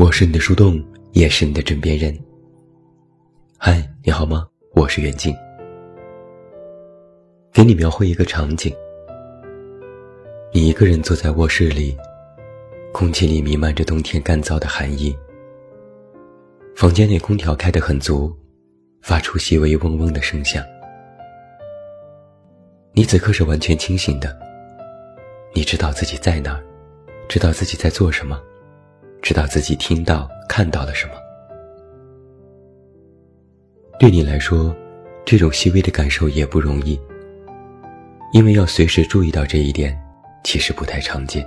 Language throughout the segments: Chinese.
我是你的树洞，也是你的枕边人。嗨，你好吗？我是袁静。给你描绘一个场景：你一个人坐在卧室里，空气里弥漫着冬天干燥的寒意。房间内空调开得很足，发出细微嗡嗡的声响。你此刻是完全清醒的，你知道自己在哪儿，知道自己在做什么。知道自己听到、看到了什么。对你来说，这种细微的感受也不容易，因为要随时注意到这一点，其实不太常见。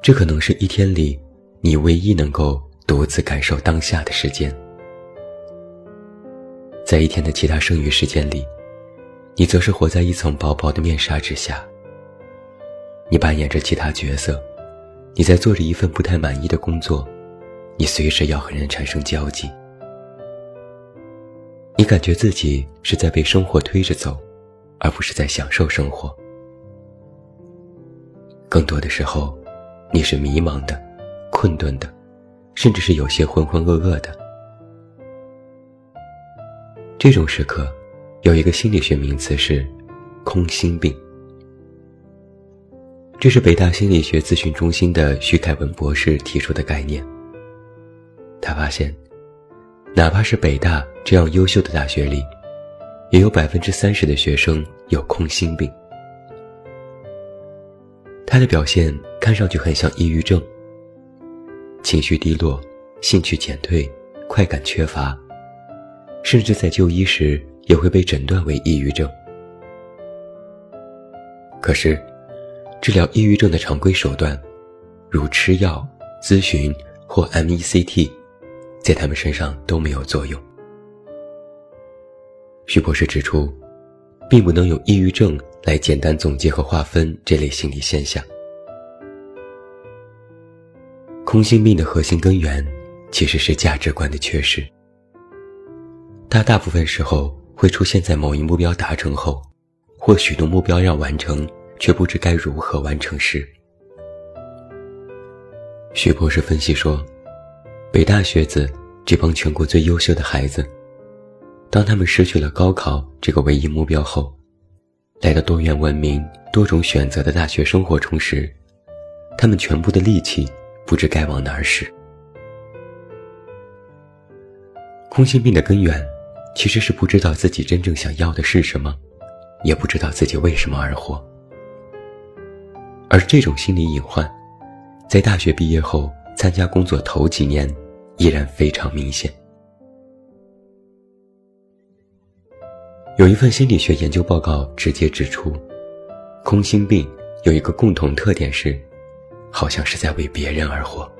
这可能是一天里你唯一能够独自感受当下的时间。在一天的其他剩余时间里，你则是活在一层薄薄的面纱之下，你扮演着其他角色。你在做着一份不太满意的工作，你随时要和人产生交集，你感觉自己是在被生活推着走，而不是在享受生活。更多的时候，你是迷茫的、困顿的，甚至是有些浑浑噩噩的。这种时刻，有一个心理学名词是“空心病”。这是北大心理学咨询中心的徐凯文博士提出的概念。他发现，哪怕是北大这样优秀的大学里，也有百分之三十的学生有空心病。他的表现看上去很像抑郁症，情绪低落、兴趣减退、快感缺乏，甚至在就医时也会被诊断为抑郁症。可是。治疗抑郁症的常规手段，如吃药、咨询或 MECT，在他们身上都没有作用。徐博士指出，并不能用抑郁症来简单总结和划分这类心理现象。空心病的核心根源其实是价值观的缺失。它大部分时候会出现在某一目标达成后，或许多目标要完成。却不知该如何完成时，徐博士分析说，北大学子这帮全国最优秀的孩子，当他们失去了高考这个唯一目标后，来到多元文明、多种选择的大学生活中时，他们全部的力气不知该往哪儿使。空心病的根源，其实是不知道自己真正想要的是什么，也不知道自己为什么而活。而这种心理隐患，在大学毕业后参加工作头几年，依然非常明显。有一份心理学研究报告直接指出，空心病有一个共同特点是，好像是在为别人而活。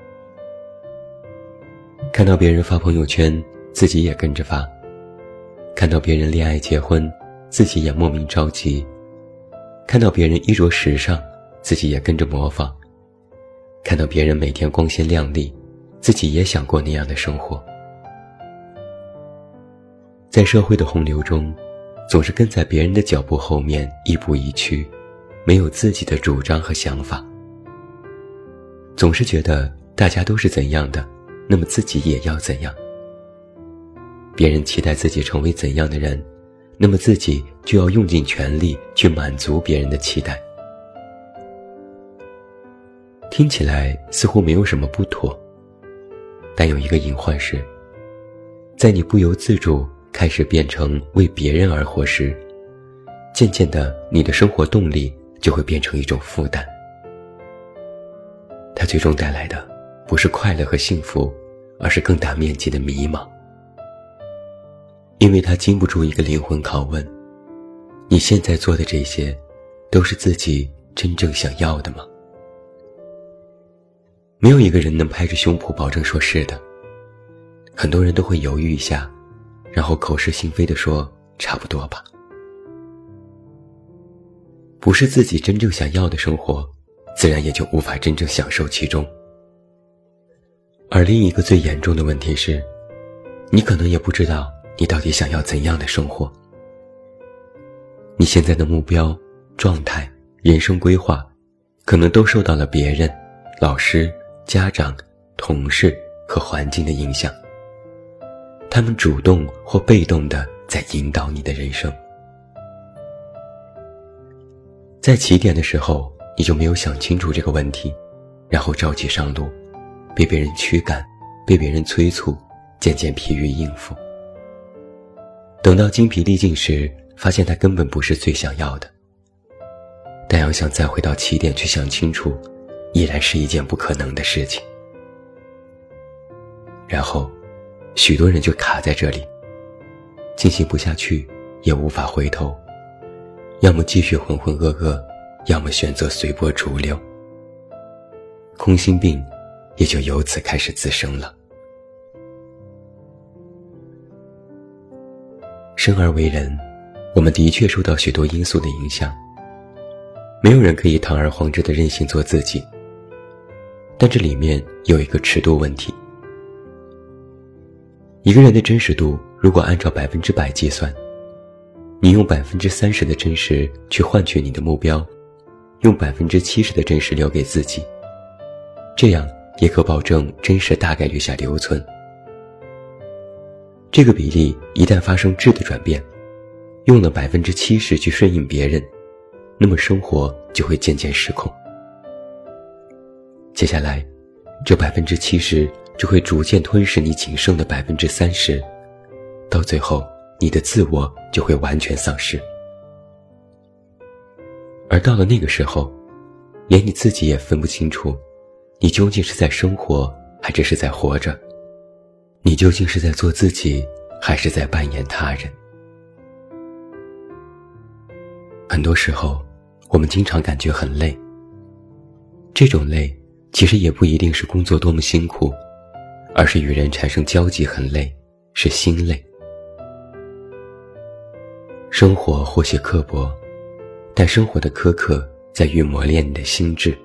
看到别人发朋友圈，自己也跟着发；看到别人恋爱结婚，自己也莫名着急；看到别人衣着时尚。自己也跟着模仿，看到别人每天光鲜亮丽，自己也想过那样的生活。在社会的洪流中，总是跟在别人的脚步后面亦步亦趋，没有自己的主张和想法。总是觉得大家都是怎样的，那么自己也要怎样。别人期待自己成为怎样的人，那么自己就要用尽全力去满足别人的期待。听起来似乎没有什么不妥，但有一个隐患是，在你不由自主开始变成为别人而活时，渐渐的，你的生活动力就会变成一种负担。它最终带来的不是快乐和幸福，而是更大面积的迷茫，因为它经不住一个灵魂拷问：你现在做的这些，都是自己真正想要的吗？没有一个人能拍着胸脯保证说是的。很多人都会犹豫一下，然后口是心非的说差不多吧。不是自己真正想要的生活，自然也就无法真正享受其中。而另一个最严重的问题是，你可能也不知道你到底想要怎样的生活。你现在的目标、状态、人生规划，可能都受到了别人、老师。家长、同事和环境的影响。他们主动或被动的在引导你的人生。在起点的时候，你就没有想清楚这个问题，然后着急上路，被别人驱赶，被别人催促，渐渐疲于应付。等到精疲力尽时，发现他根本不是最想要的。但要想再回到起点去想清楚，依然是一件不可能的事情。然后，许多人就卡在这里，进行不下去，也无法回头，要么继续浑浑噩噩，要么选择随波逐流。空心病，也就由此开始滋生了。生而为人，我们的确受到许多因素的影响。没有人可以堂而皇之的任性做自己。但这里面有一个尺度问题。一个人的真实度如果按照百分之百计算，你用百分之三十的真实去换取你的目标，用百分之七十的真实留给自己，这样也可保证真实大概率下留存。这个比例一旦发生质的转变，用了百分之七十去顺应别人，那么生活就会渐渐失控。接下来，这百分之七十就会逐渐吞噬你仅剩的百分之三十，到最后，你的自我就会完全丧失。而到了那个时候，连你自己也分不清楚，你究竟是在生活，还是是在活着。你究竟是在做自己，还是在扮演他人？很多时候，我们经常感觉很累。这种累，其实也不一定是工作多么辛苦，而是与人产生交集很累，是心累。生活或许刻薄，但生活的苛刻在于磨练你的心智。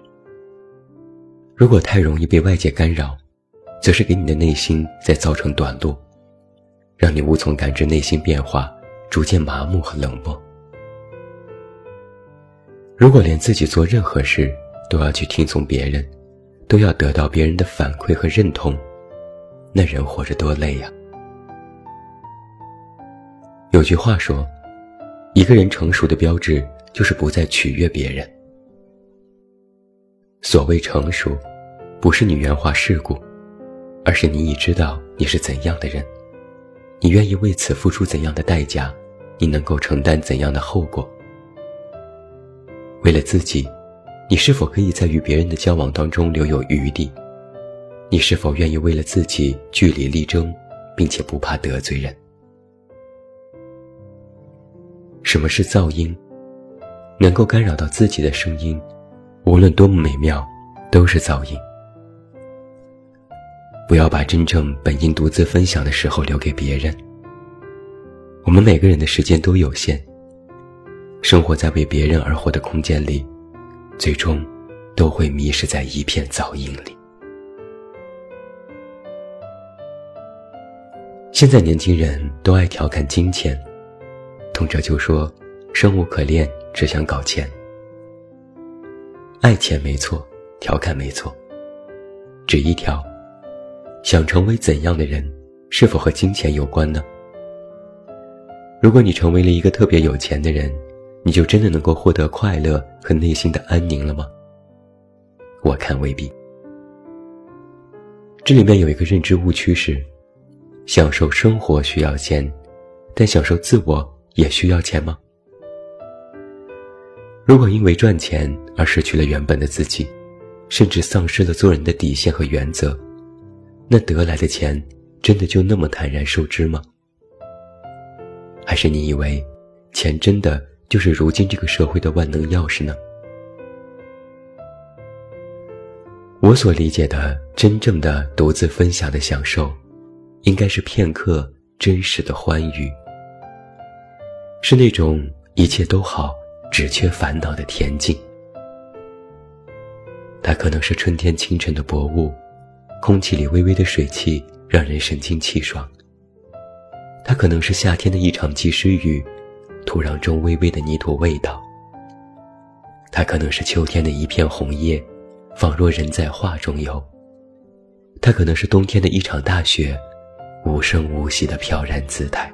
如果太容易被外界干扰，则是给你的内心在造成短路，让你无从感知内心变化，逐渐麻木和冷漠。如果连自己做任何事都要去听从别人，都要得到别人的反馈和认同，那人活着多累呀！有句话说，一个人成熟的标志就是不再取悦别人。所谓成熟，不是你圆滑世故。而是你已知道你是怎样的人，你愿意为此付出怎样的代价，你能够承担怎样的后果。为了自己，你是否可以在与别人的交往当中留有余地？你是否愿意为了自己据理力争，并且不怕得罪人？什么是噪音？能够干扰到自己的声音，无论多么美妙，都是噪音。不要把真正本应独自分享的时候留给别人。我们每个人的时间都有限，生活在为别人而活的空间里，最终都会迷失在一片噪音里。现在年轻人都爱调侃金钱，动辄就说生无可恋，只想搞钱。爱钱没错，调侃没错，只一条。想成为怎样的人，是否和金钱有关呢？如果你成为了一个特别有钱的人，你就真的能够获得快乐和内心的安宁了吗？我看未必。这里面有一个认知误区是：享受生活需要钱，但享受自我也需要钱吗？如果因为赚钱而失去了原本的自己，甚至丧失了做人的底线和原则。那得来的钱，真的就那么坦然受之吗？还是你以为，钱真的就是如今这个社会的万能钥匙呢？我所理解的真正的独自分享的享受，应该是片刻真实的欢愉，是那种一切都好，只缺烦恼的恬静。它可能是春天清晨的薄雾。空气里微微的水汽让人神清气爽。它可能是夏天的一场及时雨，土壤中微微的泥土味道。它可能是秋天的一片红叶，仿若人在画中游，它可能是冬天的一场大雪，无声无息的飘然姿态。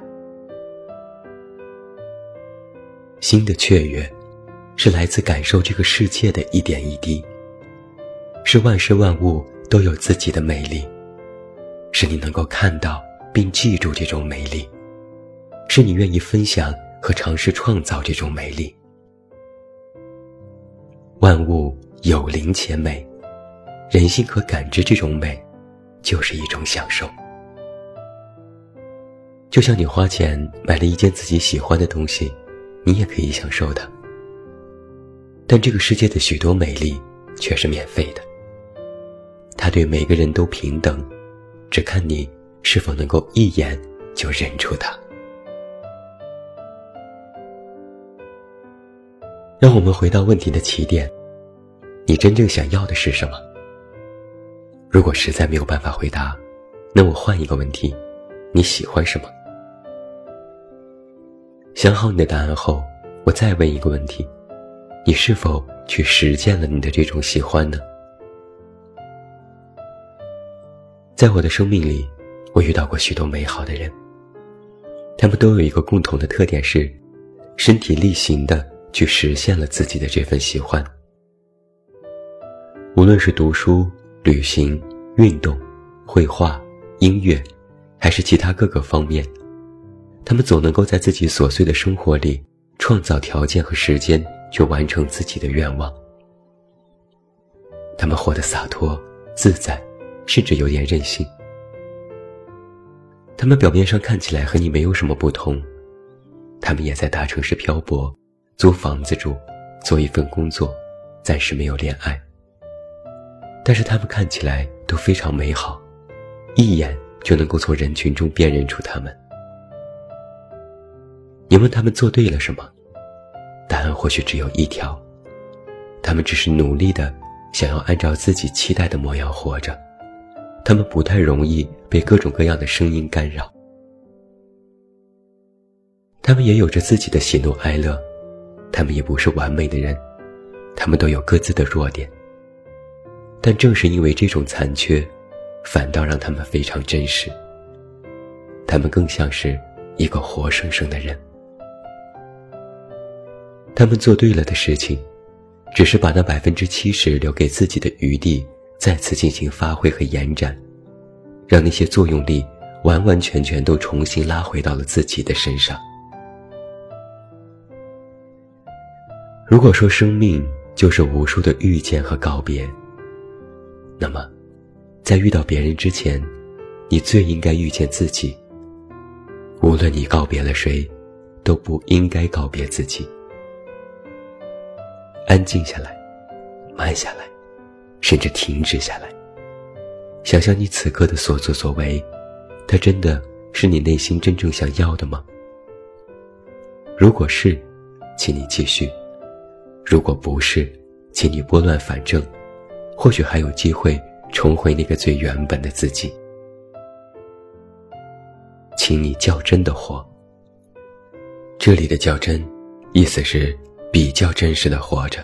心的雀跃，是来自感受这个世界的一点一滴。是万事万物都有自己的美丽，是你能够看到并记住这种美丽，是你愿意分享和尝试创造这种美丽。万物有灵且美，人心可感知这种美，就是一种享受。就像你花钱买了一件自己喜欢的东西，你也可以享受它。但这个世界的许多美丽却是免费的。他对每个人都平等，只看你是否能够一眼就认出他。我们回到问题的起点：你真正想要的是什么？如果实在没有办法回答，那我换一个问题：你喜欢什么？想好你的答案后，我再问一个问题：你是否去实践了你的这种喜欢呢？在我的生命里，我遇到过许多美好的人。他们都有一个共同的特点是，身体力行的去实现了自己的这份喜欢。无论是读书、旅行、运动、绘画、音乐，还是其他各个方面，他们总能够在自己琐碎的生活里创造条件和时间，去完成自己的愿望。他们活得洒脱自在。甚至有点任性。他们表面上看起来和你没有什么不同，他们也在大城市漂泊，租房子住，做一份工作，暂时没有恋爱。但是他们看起来都非常美好，一眼就能够从人群中辨认出他们。你问他们做对了什么？答案或许只有一条：他们只是努力的想要按照自己期待的模样活着。他们不太容易被各种各样的声音干扰，他们也有着自己的喜怒哀乐，他们也不是完美的人，他们都有各自的弱点。但正是因为这种残缺，反倒让他们非常真实。他们更像是一个活生生的人。他们做对了的事情，只是把那百分之七十留给自己的余地。再次进行发挥和延展，让那些作用力完完全全都重新拉回到了自己的身上。如果说生命就是无数的遇见和告别，那么，在遇到别人之前，你最应该遇见自己。无论你告别了谁，都不应该告别自己。安静下来，慢下来。甚至停止下来，想想你此刻的所作所为，它真的是你内心真正想要的吗？如果是，请你继续；如果不是，请你拨乱反正，或许还有机会重回那个最原本的自己。请你较真的活。这里的较真，意思是比较真实的活着。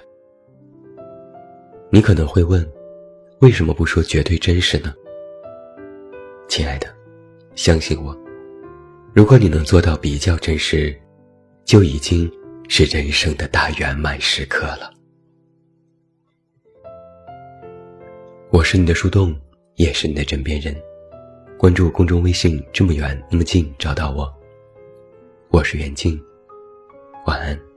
你可能会问，为什么不说绝对真实呢？亲爱的，相信我，如果你能做到比较真实，就已经是人生的大圆满时刻了。我是你的树洞，也是你的枕边人。关注公众微信，这么远那么近，找到我。我是袁静，晚安。